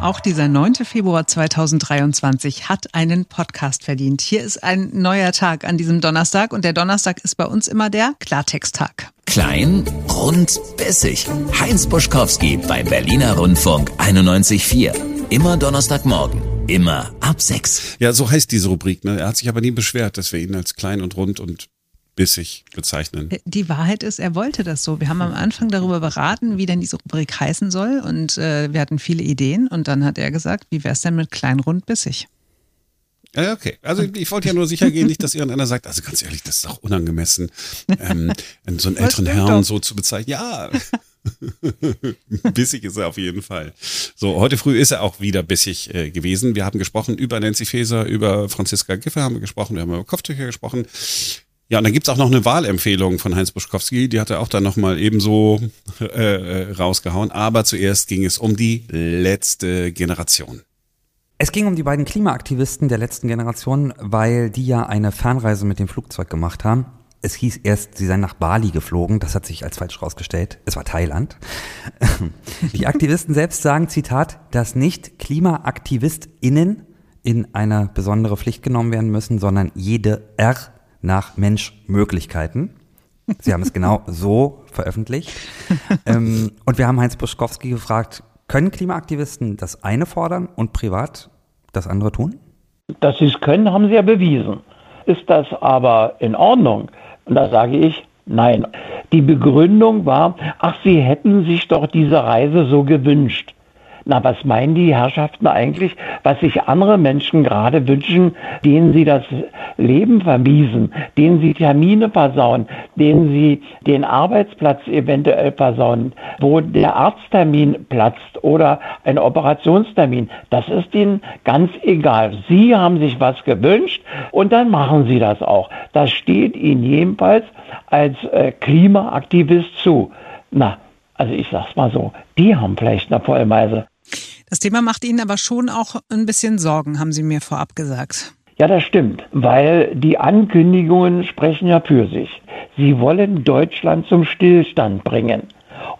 Auch dieser 9. Februar 2023 hat einen Podcast verdient. Hier ist ein neuer Tag an diesem Donnerstag und der Donnerstag ist bei uns immer der Klartexttag. Klein, rund, bissig. Heinz Buschkowski bei Berliner Rundfunk 91.4. Immer Donnerstagmorgen. Immer ab 6. Ja, so heißt diese Rubrik. Ne? Er hat sich aber nie beschwert, dass wir ihn als klein und rund und bissig bezeichnen. Die Wahrheit ist, er wollte das so. Wir haben am Anfang darüber beraten, wie denn diese Rubrik heißen soll und äh, wir hatten viele Ideen und dann hat er gesagt, wie wäre es denn mit klein, rund, bissig? Ja, okay. Also ich wollte ja nur sicher gehen, nicht, dass irgendeiner sagt, also ganz ehrlich, das ist auch unangemessen, ähm, so einen älteren Herrn so zu bezeichnen. Ja, bissig ist er auf jeden Fall. So, heute früh ist er auch wieder bissig äh, gewesen. Wir haben gesprochen über Nancy Faeser, über Franziska Giffey haben wir gesprochen, wir haben über Kopftücher gesprochen. Ja, und dann gibt's auch noch eine Wahlempfehlung von Heinz Buschkowski, die hat er auch dann nochmal ebenso äh, äh, rausgehauen. Aber zuerst ging es um die letzte Generation. Es ging um die beiden Klimaaktivisten der letzten Generation, weil die ja eine Fernreise mit dem Flugzeug gemacht haben. Es hieß erst, sie seien nach Bali geflogen. Das hat sich als falsch rausgestellt. Es war Thailand. Die Aktivisten selbst sagen, Zitat, dass nicht KlimaaktivistInnen in eine besondere Pflicht genommen werden müssen, sondern jede R nach Menschmöglichkeiten. Sie haben es genau so veröffentlicht. ähm, und wir haben Heinz Buschkowski gefragt, können Klimaaktivisten das eine fordern und privat das andere tun? Dass sie es können, haben sie ja bewiesen. Ist das aber in Ordnung? Und da sage ich, nein. Die Begründung war, ach, sie hätten sich doch diese Reise so gewünscht. Na, was meinen die Herrschaften eigentlich, was sich andere Menschen gerade wünschen, denen sie das Leben vermiesen, denen sie Termine versauen, denen sie den Arbeitsplatz eventuell versauen, wo der Arzttermin platzt oder ein Operationstermin. Das ist ihnen ganz egal. Sie haben sich was gewünscht und dann machen sie das auch. Das steht ihnen jedenfalls als äh, Klimaaktivist zu. Na, also ich sag's mal so, die haben vielleicht eine Vollmeise. Das Thema macht Ihnen aber schon auch ein bisschen Sorgen, haben Sie mir vorab gesagt. Ja, das stimmt, weil die Ankündigungen sprechen ja für sich. Sie wollen Deutschland zum Stillstand bringen.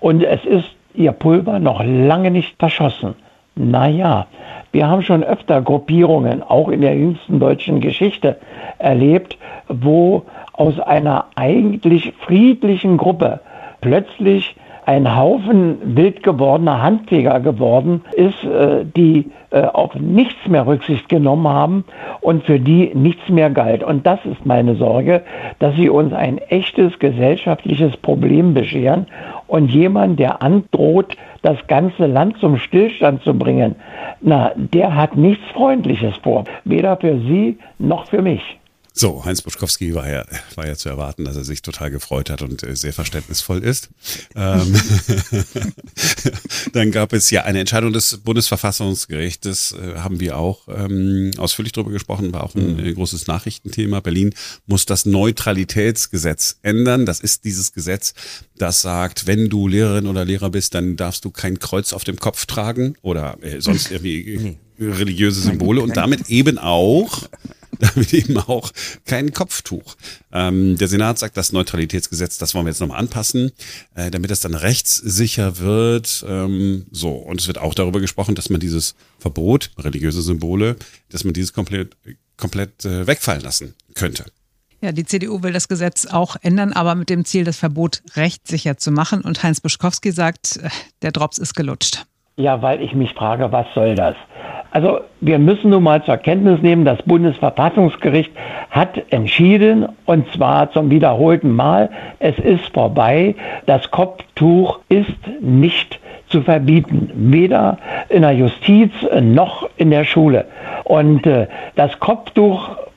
Und es ist ihr Pulver noch lange nicht verschossen. Naja, wir haben schon öfter Gruppierungen, auch in der jüngsten deutschen Geschichte, erlebt, wo aus einer eigentlich friedlichen Gruppe plötzlich ein Haufen wild gewordener Handjäger geworden ist, äh, die äh, auf nichts mehr Rücksicht genommen haben und für die nichts mehr galt. Und das ist meine Sorge, dass sie uns ein echtes gesellschaftliches Problem bescheren und jemand, der androht, das ganze Land zum Stillstand zu bringen, na, der hat nichts Freundliches vor, weder für Sie noch für mich. So, Heinz Buschkowski war ja, war ja zu erwarten, dass er sich total gefreut hat und äh, sehr verständnisvoll ist. Ähm, dann gab es ja eine Entscheidung des Bundesverfassungsgerichtes, äh, haben wir auch ähm, ausführlich darüber gesprochen, war auch ein mhm. großes Nachrichtenthema. Berlin muss das Neutralitätsgesetz ändern. Das ist dieses Gesetz, das sagt, wenn du Lehrerin oder Lehrer bist, dann darfst du kein Kreuz auf dem Kopf tragen oder äh, sonst irgendwie religiöse Symbole und damit eben auch damit eben auch kein Kopftuch. Ähm, der Senat sagt, das Neutralitätsgesetz, das wollen wir jetzt nochmal anpassen, äh, damit es dann rechtssicher wird. Ähm, so, und es wird auch darüber gesprochen, dass man dieses Verbot, religiöse Symbole, dass man dieses komplett, komplett äh, wegfallen lassen könnte. Ja, die CDU will das Gesetz auch ändern, aber mit dem Ziel, das Verbot rechtssicher zu machen. Und Heinz Buschkowski sagt, äh, der Drops ist gelutscht. Ja, weil ich mich frage, was soll das? Also wir müssen nun mal zur Kenntnis nehmen, das Bundesverfassungsgericht hat entschieden, und zwar zum wiederholten Mal, es ist vorbei, das Kopftuch ist nicht zu verbieten, weder in der Justiz noch in der Schule. Und äh, das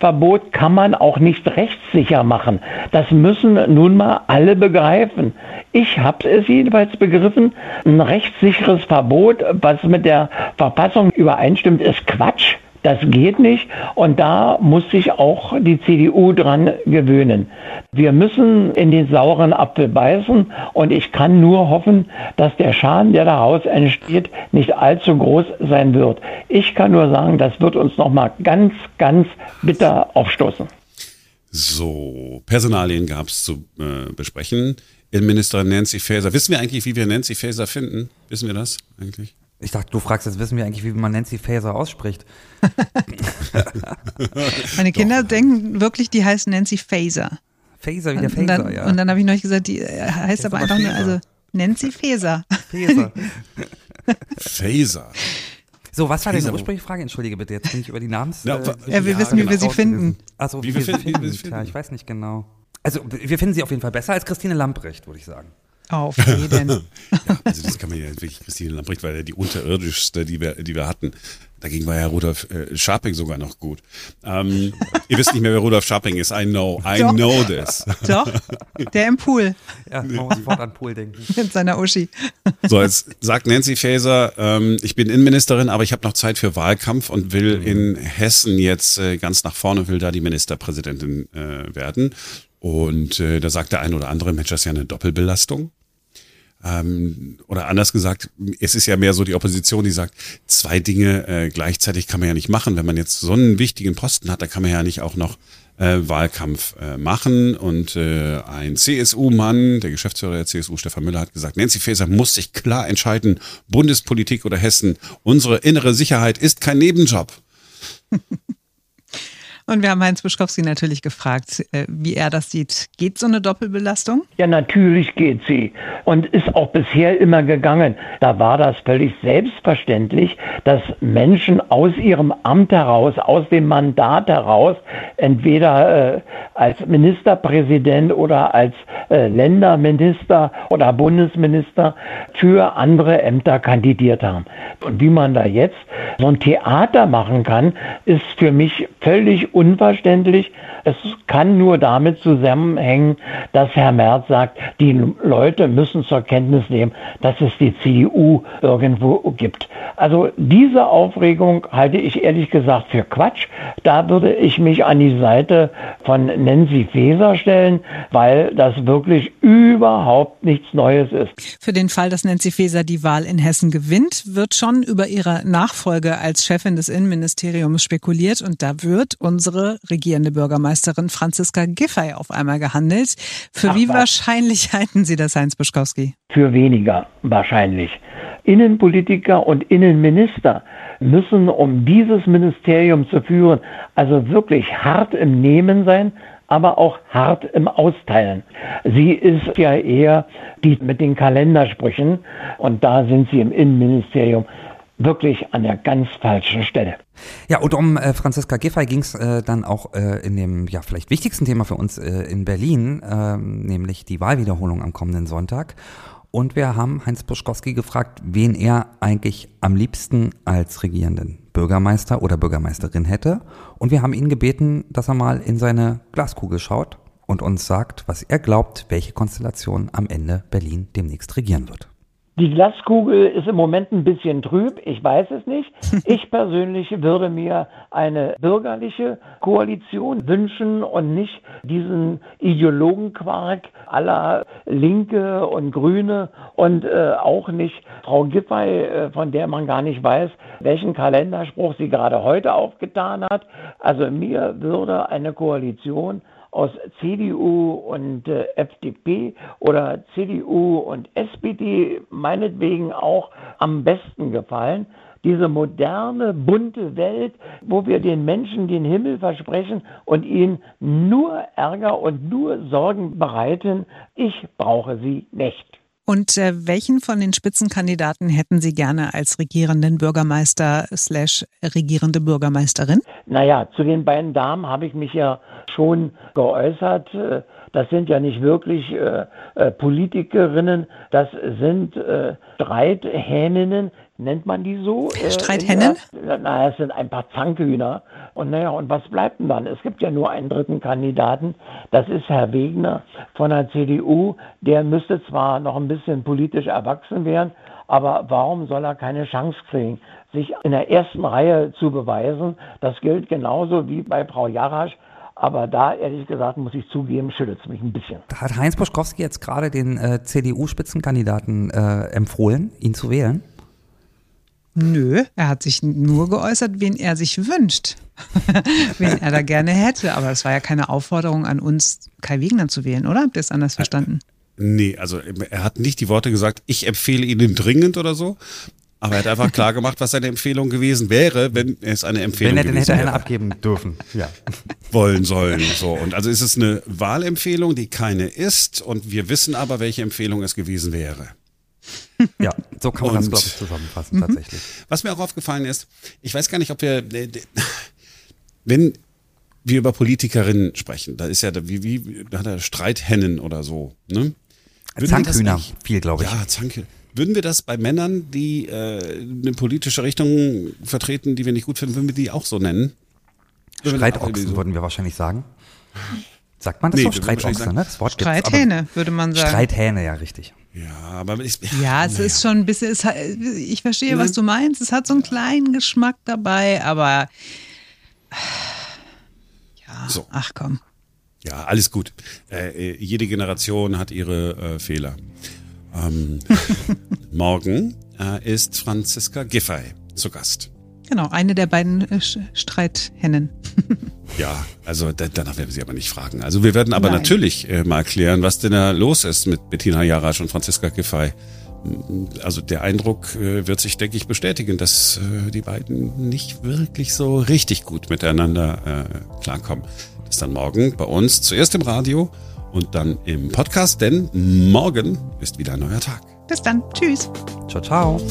Kopftuchverbot kann man auch nicht rechtssicher machen. Das müssen nun mal alle begreifen. Ich habe es jedenfalls begriffen, ein rechtssicheres Verbot, was mit der Verfassung übereinstimmt, ist Quatsch. Das geht nicht und da muss sich auch die CDU dran gewöhnen. Wir müssen in den sauren Apfel beißen und ich kann nur hoffen, dass der Schaden, der daraus entsteht, nicht allzu groß sein wird. Ich kann nur sagen, das wird uns nochmal ganz, ganz bitter aufstoßen. So, Personalien gab es zu äh, besprechen. Innenministerin Nancy Faeser. Wissen wir eigentlich, wie wir Nancy Faeser finden? Wissen wir das eigentlich? Ich dachte, du fragst, jetzt wissen wir eigentlich, wie man Nancy Faeser ausspricht. Meine Kinder Doch. denken wirklich, die heißt Nancy Faeser. Faeser, wie der Faeser, dann, ja. Und dann habe ich neulich gesagt, die äh, heißt aber einfach nur, also Nancy Faeser. Faeser. Faeser. So, was war denn die ursprüngliche Frage? Entschuldige bitte, jetzt bin ich über die Namens. Ja, äh, ja wir wissen, wie wir sie finden. Also, wie wir sie finden. finden. Tja, ich weiß nicht genau. Also, wir finden sie auf jeden Fall besser als Christine Lamprecht, würde ich sagen. Auf jeden. ja, also das kann man ja wirklich, Christine Lamprecht war ja die unterirdischste, die wir, die wir hatten. Dagegen war ja Rudolf äh, Scharping sogar noch gut. Ähm, ihr wisst nicht mehr, wer Rudolf Scharping ist. I know, I Doch. know this. Doch, der im Pool. Ja, man muss sofort an Pool denken. Mit seiner Uschi. So, jetzt sagt Nancy Faeser, ähm, ich bin Innenministerin, aber ich habe noch Zeit für Wahlkampf und will mhm. in Hessen jetzt äh, ganz nach vorne, will da die Ministerpräsidentin äh, werden. Und äh, da sagt der ein oder andere, Mensch, das ist ja eine Doppelbelastung. Ähm, oder anders gesagt, es ist ja mehr so die Opposition, die sagt, zwei Dinge äh, gleichzeitig kann man ja nicht machen. Wenn man jetzt so einen wichtigen Posten hat, da kann man ja nicht auch noch äh, Wahlkampf äh, machen. Und äh, ein CSU-Mann, der Geschäftsführer der CSU, Stefan Müller, hat gesagt, Nancy Faeser muss sich klar entscheiden, Bundespolitik oder Hessen. Unsere innere Sicherheit ist kein Nebenjob. Und wir haben Heinz Buschkowski natürlich gefragt, äh, wie er das sieht. Geht so eine Doppelbelastung? Ja, natürlich geht sie. Und ist auch bisher immer gegangen. Da war das völlig selbstverständlich, dass Menschen aus ihrem Amt heraus, aus dem Mandat heraus, entweder äh, als Ministerpräsident oder als äh, Länderminister oder Bundesminister für andere Ämter kandidiert haben. Und wie man da jetzt so ein Theater machen kann, ist für mich völlig unverständlich. Es kann nur damit zusammenhängen, dass Herr Merz sagt, die Leute müssen zur Kenntnis nehmen, dass es die CDU irgendwo gibt. Also diese Aufregung halte ich ehrlich gesagt für Quatsch. Da würde ich mich an die Seite von Nancy Faeser stellen, weil das wirklich überhaupt nichts Neues ist. Für den Fall, dass Nancy Faeser die Wahl in Hessen gewinnt, wird schon über ihre Nachfolge als Chefin des Innenministeriums spekuliert und da wird unsere regierende Bürgermeisterin Franziska Giffey auf einmal gehandelt. Für Ach, wie was? wahrscheinlich halten Sie das, Heinz Buschkowski? Für weniger wahrscheinlich. Innenpolitiker und Innenminister müssen, um dieses Ministerium zu führen, also wirklich hart im Nehmen sein, aber auch hart im Austeilen. Sie ist ja eher die mit den Kalendersprüchen und da sind sie im Innenministerium wirklich an der ganz falschen Stelle. Ja, und um äh, Franziska Giffey ging es äh, dann auch äh, in dem ja vielleicht wichtigsten Thema für uns äh, in Berlin, äh, nämlich die Wahlwiederholung am kommenden Sonntag. Und wir haben Heinz Buschkowski gefragt, wen er eigentlich am liebsten als regierenden Bürgermeister oder Bürgermeisterin hätte. Und wir haben ihn gebeten, dass er mal in seine Glaskugel schaut und uns sagt, was er glaubt, welche Konstellation am Ende Berlin demnächst regieren wird. Die Glaskugel ist im Moment ein bisschen trüb, ich weiß es nicht. Ich persönlich würde mir eine bürgerliche Koalition wünschen und nicht diesen Ideologenquark aller Linke und Grüne und äh, auch nicht Frau Giffey, äh, von der man gar nicht weiß, welchen Kalenderspruch sie gerade heute aufgetan hat. Also mir würde eine Koalition aus CDU und äh, FDP oder CDU und SPD meinetwegen auch am besten gefallen. Diese moderne, bunte Welt, wo wir den Menschen den Himmel versprechen und ihnen nur Ärger und nur Sorgen bereiten, ich brauche sie nicht. Und äh, welchen von den Spitzenkandidaten hätten Sie gerne als regierenden Bürgermeister slash regierende Bürgermeisterin? Naja, zu den beiden Damen habe ich mich ja schon geäußert. Äh, das sind ja nicht wirklich äh, äh, Politikerinnen, das sind äh, Streithähninnen, nennt man die so? Äh, Streithennen? Ja, naja, es sind ein paar Zankhühner. Und naja, und was bleibt denn dann? Es gibt ja nur einen dritten Kandidaten, das ist Herr Wegner von der CDU. Der müsste zwar noch ein bisschen politisch erwachsen werden, aber warum soll er keine Chance kriegen, sich in der ersten Reihe zu beweisen? Das gilt genauso wie bei Frau Jarasch. Aber da, ehrlich gesagt, muss ich zugeben, schüttelt es mich ein bisschen. Hat Heinz Boschkowski jetzt gerade den äh, CDU-Spitzenkandidaten äh, empfohlen, ihn zu wählen? Nö, er hat sich nur geäußert, wen er sich wünscht, wen er da gerne hätte. Aber es war ja keine Aufforderung an uns, Kai Wegner zu wählen, oder? Habt ihr es anders verstanden? Nee, also er hat nicht die Worte gesagt, ich empfehle Ihnen dringend oder so. Aber er hat einfach klar gemacht, was seine Empfehlung gewesen wäre, wenn es eine Empfehlung Wenn er, gewesen hätte er eine wäre. abgeben dürfen. Ja. wollen sollen. So. Und also ist es eine Wahlempfehlung, die keine ist. Und wir wissen aber, welche Empfehlung es gewesen wäre. ja, so kann man das, Und- glaube ich, zusammenfassen, tatsächlich. Was mir auch aufgefallen ist, ich weiß gar nicht, ob wir, äh, wenn wir über Politikerinnen sprechen, da ist ja, wie, wie, da hat er Streithännen oder so, ne? Würden wir das Zankhühner, viel, glaube ich. Ja, Zanke. Würden wir das bei Männern, die äh, eine politische Richtung vertreten, die wir nicht gut finden, würden wir die auch so nennen? Würden auch Streitochsen so- würden wir wahrscheinlich sagen. Sagt man das Nee, so? wir würden wahrscheinlich Streitochse, sagen- ne? Das Wort gibt's, aber- Streithähne, würde man sagen. Streithähne, ja, richtig. Ja, aber ich, Ja, es ist schon ein bisschen, es, ich verstehe, was du meinst. Es hat so einen kleinen Geschmack dabei, aber ja, So. ach komm. Ja, alles gut. Äh, äh, jede Generation hat ihre äh, Fehler. Ähm, morgen äh, ist Franziska Giffey zu Gast. Genau, eine der beiden äh, Streithännen. Ja, also da, danach werden wir sie aber nicht fragen. Also wir werden aber Nein. natürlich äh, mal erklären, was denn da los ist mit Bettina Jarasch und Franziska Giffey. Also der Eindruck äh, wird sich, denke ich, bestätigen, dass äh, die beiden nicht wirklich so richtig gut miteinander äh, klarkommen. Das dann morgen bei uns zuerst im Radio und dann im Podcast, denn morgen ist wieder ein neuer Tag. Bis dann. Tschüss. Ciao, ciao.